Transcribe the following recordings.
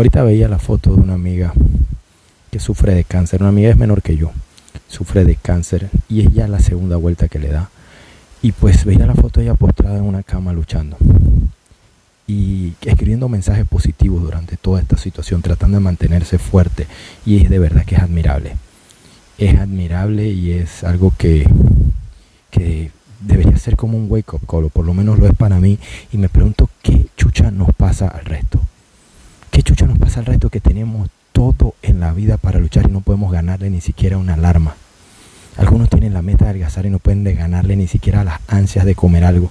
Ahorita veía la foto de una amiga que sufre de cáncer. Una amiga es menor que yo. Sufre de cáncer y es ya la segunda vuelta que le da. Y pues veía la foto de ella postrada en una cama luchando. Y escribiendo mensajes positivos durante toda esta situación, tratando de mantenerse fuerte. Y es de verdad que es admirable. Es admirable y es algo que, que debería ser como un wake up call, o por lo menos lo es para mí. Y me pregunto qué chucha nos pasa al resto. ¿Qué chucha nos pasa al resto que tenemos todo en la vida para luchar y no podemos ganarle ni siquiera una alarma. Algunos tienen la meta de adelgazar y no pueden ganarle ni siquiera las ansias de comer algo.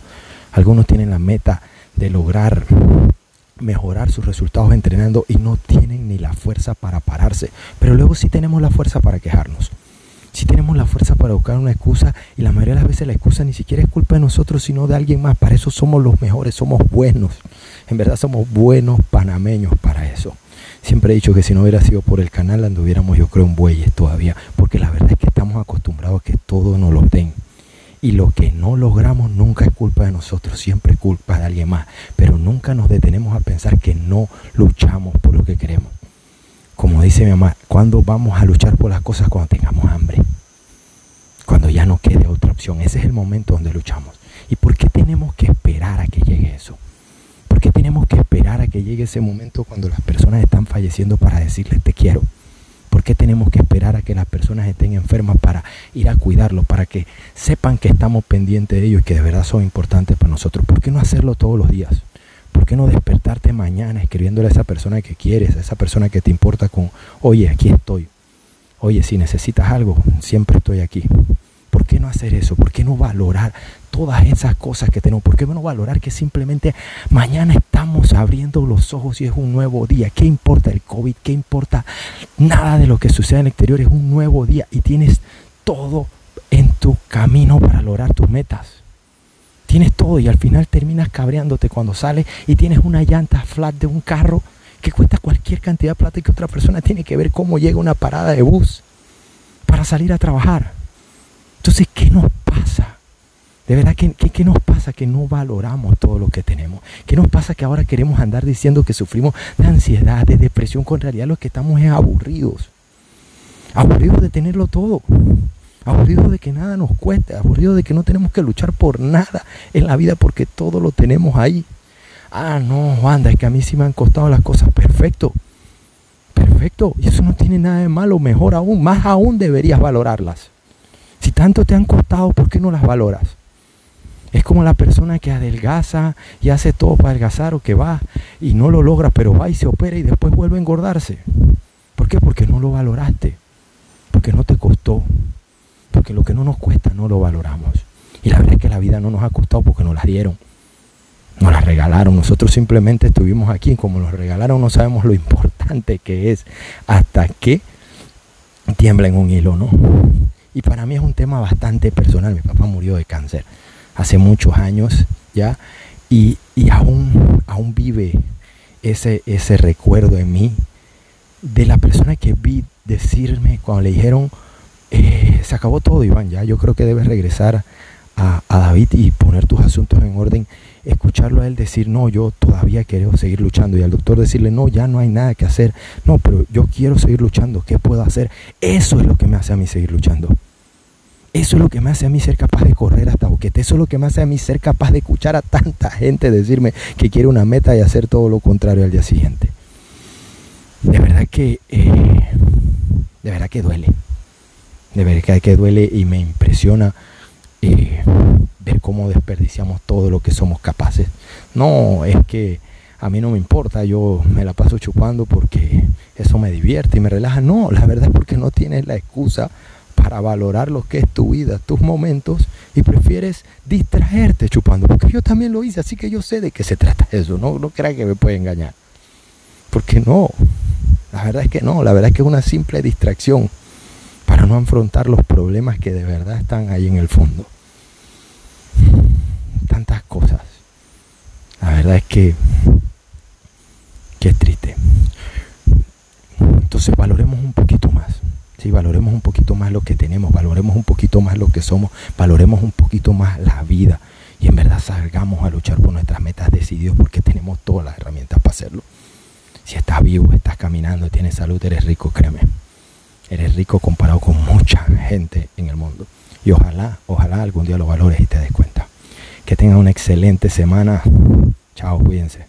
Algunos tienen la meta de lograr mejorar sus resultados entrenando y no tienen ni la fuerza para pararse. Pero luego sí tenemos la fuerza para quejarnos. Sí tenemos la fuerza para buscar una excusa y la mayoría de las veces la excusa ni siquiera es culpa de nosotros, sino de alguien más. Para eso somos los mejores, somos buenos. En verdad somos buenos panameños para eso. Siempre he dicho que si no hubiera sido por el canal anduviéramos yo creo en bueyes todavía, porque la verdad es que estamos acostumbrados a que todo nos lo den. Y lo que no logramos nunca es culpa de nosotros, siempre es culpa de alguien más. Pero nunca nos detenemos a pensar que no luchamos por lo que queremos. Como dice mi mamá, ¿cuándo vamos a luchar por las cosas? Cuando tengamos hambre. Cuando ya no quede otra opción. Ese es el momento donde luchamos. ¿Y por qué tenemos que esperar a que llegue eso? ¿Por qué tenemos que esperar a que llegue ese momento cuando las personas están falleciendo para decirles te quiero? ¿Por qué tenemos que esperar a que las personas estén enfermas para ir a cuidarlos, para que sepan que estamos pendientes de ellos y que de verdad son importantes para nosotros? ¿Por qué no hacerlo todos los días? ¿Por qué no despertarte mañana escribiéndole a esa persona que quieres, a esa persona que te importa con, oye, aquí estoy? Oye, si necesitas algo, siempre estoy aquí. ¿Por qué no hacer eso? ¿Por qué no valorar todas esas cosas que tenemos? ¿Por qué no valorar que simplemente mañana estamos abriendo los ojos y es un nuevo día? ¿Qué importa el COVID? ¿Qué importa nada de lo que sucede en el exterior? Es un nuevo día y tienes todo en tu camino para lograr tus metas. Tienes todo y al final terminas cabreándote cuando sales y tienes una llanta flat de un carro que cuesta cualquier cantidad de plata y que otra persona tiene que ver cómo llega una parada de bus para salir a trabajar. Entonces, ¿qué nos pasa? De verdad, ¿qué, ¿qué, nos pasa que no valoramos todo lo que tenemos? ¿Qué nos pasa que ahora queremos andar diciendo que sufrimos de ansiedad, de depresión, en realidad lo que estamos es aburridos? Aburridos de tenerlo todo. Aburridos de que nada nos cueste. Aburridos de que no tenemos que luchar por nada en la vida porque todo lo tenemos ahí. Ah, no, anda, es que a mí sí me han costado las cosas. Perfecto. Perfecto. Y eso no tiene nada de malo. Mejor aún, más aún deberías valorarlas. Si tanto te han costado, ¿por qué no las valoras? Es como la persona que adelgaza y hace todo para adelgazar o que va y no lo logra, pero va y se opera y después vuelve a engordarse. ¿Por qué? Porque no lo valoraste. Porque no te costó. Porque lo que no nos cuesta no lo valoramos. Y la verdad es que la vida no nos ha costado porque nos la dieron. Nos la regalaron. Nosotros simplemente estuvimos aquí. Como nos regalaron no sabemos lo importante que es hasta que tiembla en un hilo, ¿no? Y para mí es un tema bastante personal. Mi papá murió de cáncer hace muchos años ya. Y, y aún, aún vive ese, ese recuerdo en mí de la persona que vi decirme cuando le dijeron, eh, se acabó todo, Iván, ya yo creo que debes regresar a, David y poner tus asuntos en orden. Escucharlo a él decir, no, yo todavía quiero seguir luchando. Y al doctor decirle, no, ya no hay nada que hacer. No, pero yo quiero seguir luchando. ¿Qué puedo hacer? Eso es lo que me hace a mí seguir luchando. Eso es lo que me hace a mí ser capaz de correr hasta Boquete. Eso es lo que me hace a mí ser capaz de escuchar a tanta gente decirme que quiere una meta y hacer todo lo contrario al día siguiente. De verdad que, eh, de verdad que duele. De verdad que duele y me impresiona eh, ver cómo desperdiciamos todo lo que somos capaces. No, es que a mí no me importa, yo me la paso chupando porque eso me divierte y me relaja. No, la verdad es porque no tienes la excusa para valorar lo que es tu vida, tus momentos, y prefieres distraerte chupando, porque yo también lo hice, así que yo sé de qué se trata eso, no, no crea que me puede engañar. Porque no, la verdad es que no, la verdad es que es una simple distracción para no afrontar los problemas que de verdad están ahí en el fondo. Tantas cosas. La verdad es que, que es triste. Entonces valoremos un poquito más. Sí, valoremos un poquito más lo que tenemos, valoremos un poquito más lo que somos, valoremos un poquito más la vida y en verdad salgamos a luchar por nuestras metas decididos porque tenemos todas las herramientas para hacerlo. Si estás vivo, estás caminando, tienes salud, eres rico, créeme. Eres rico comparado con mucha gente en el mundo. Y ojalá, ojalá algún día lo valores y te des cuenta. Que tengan una excelente semana. Chao, cuídense.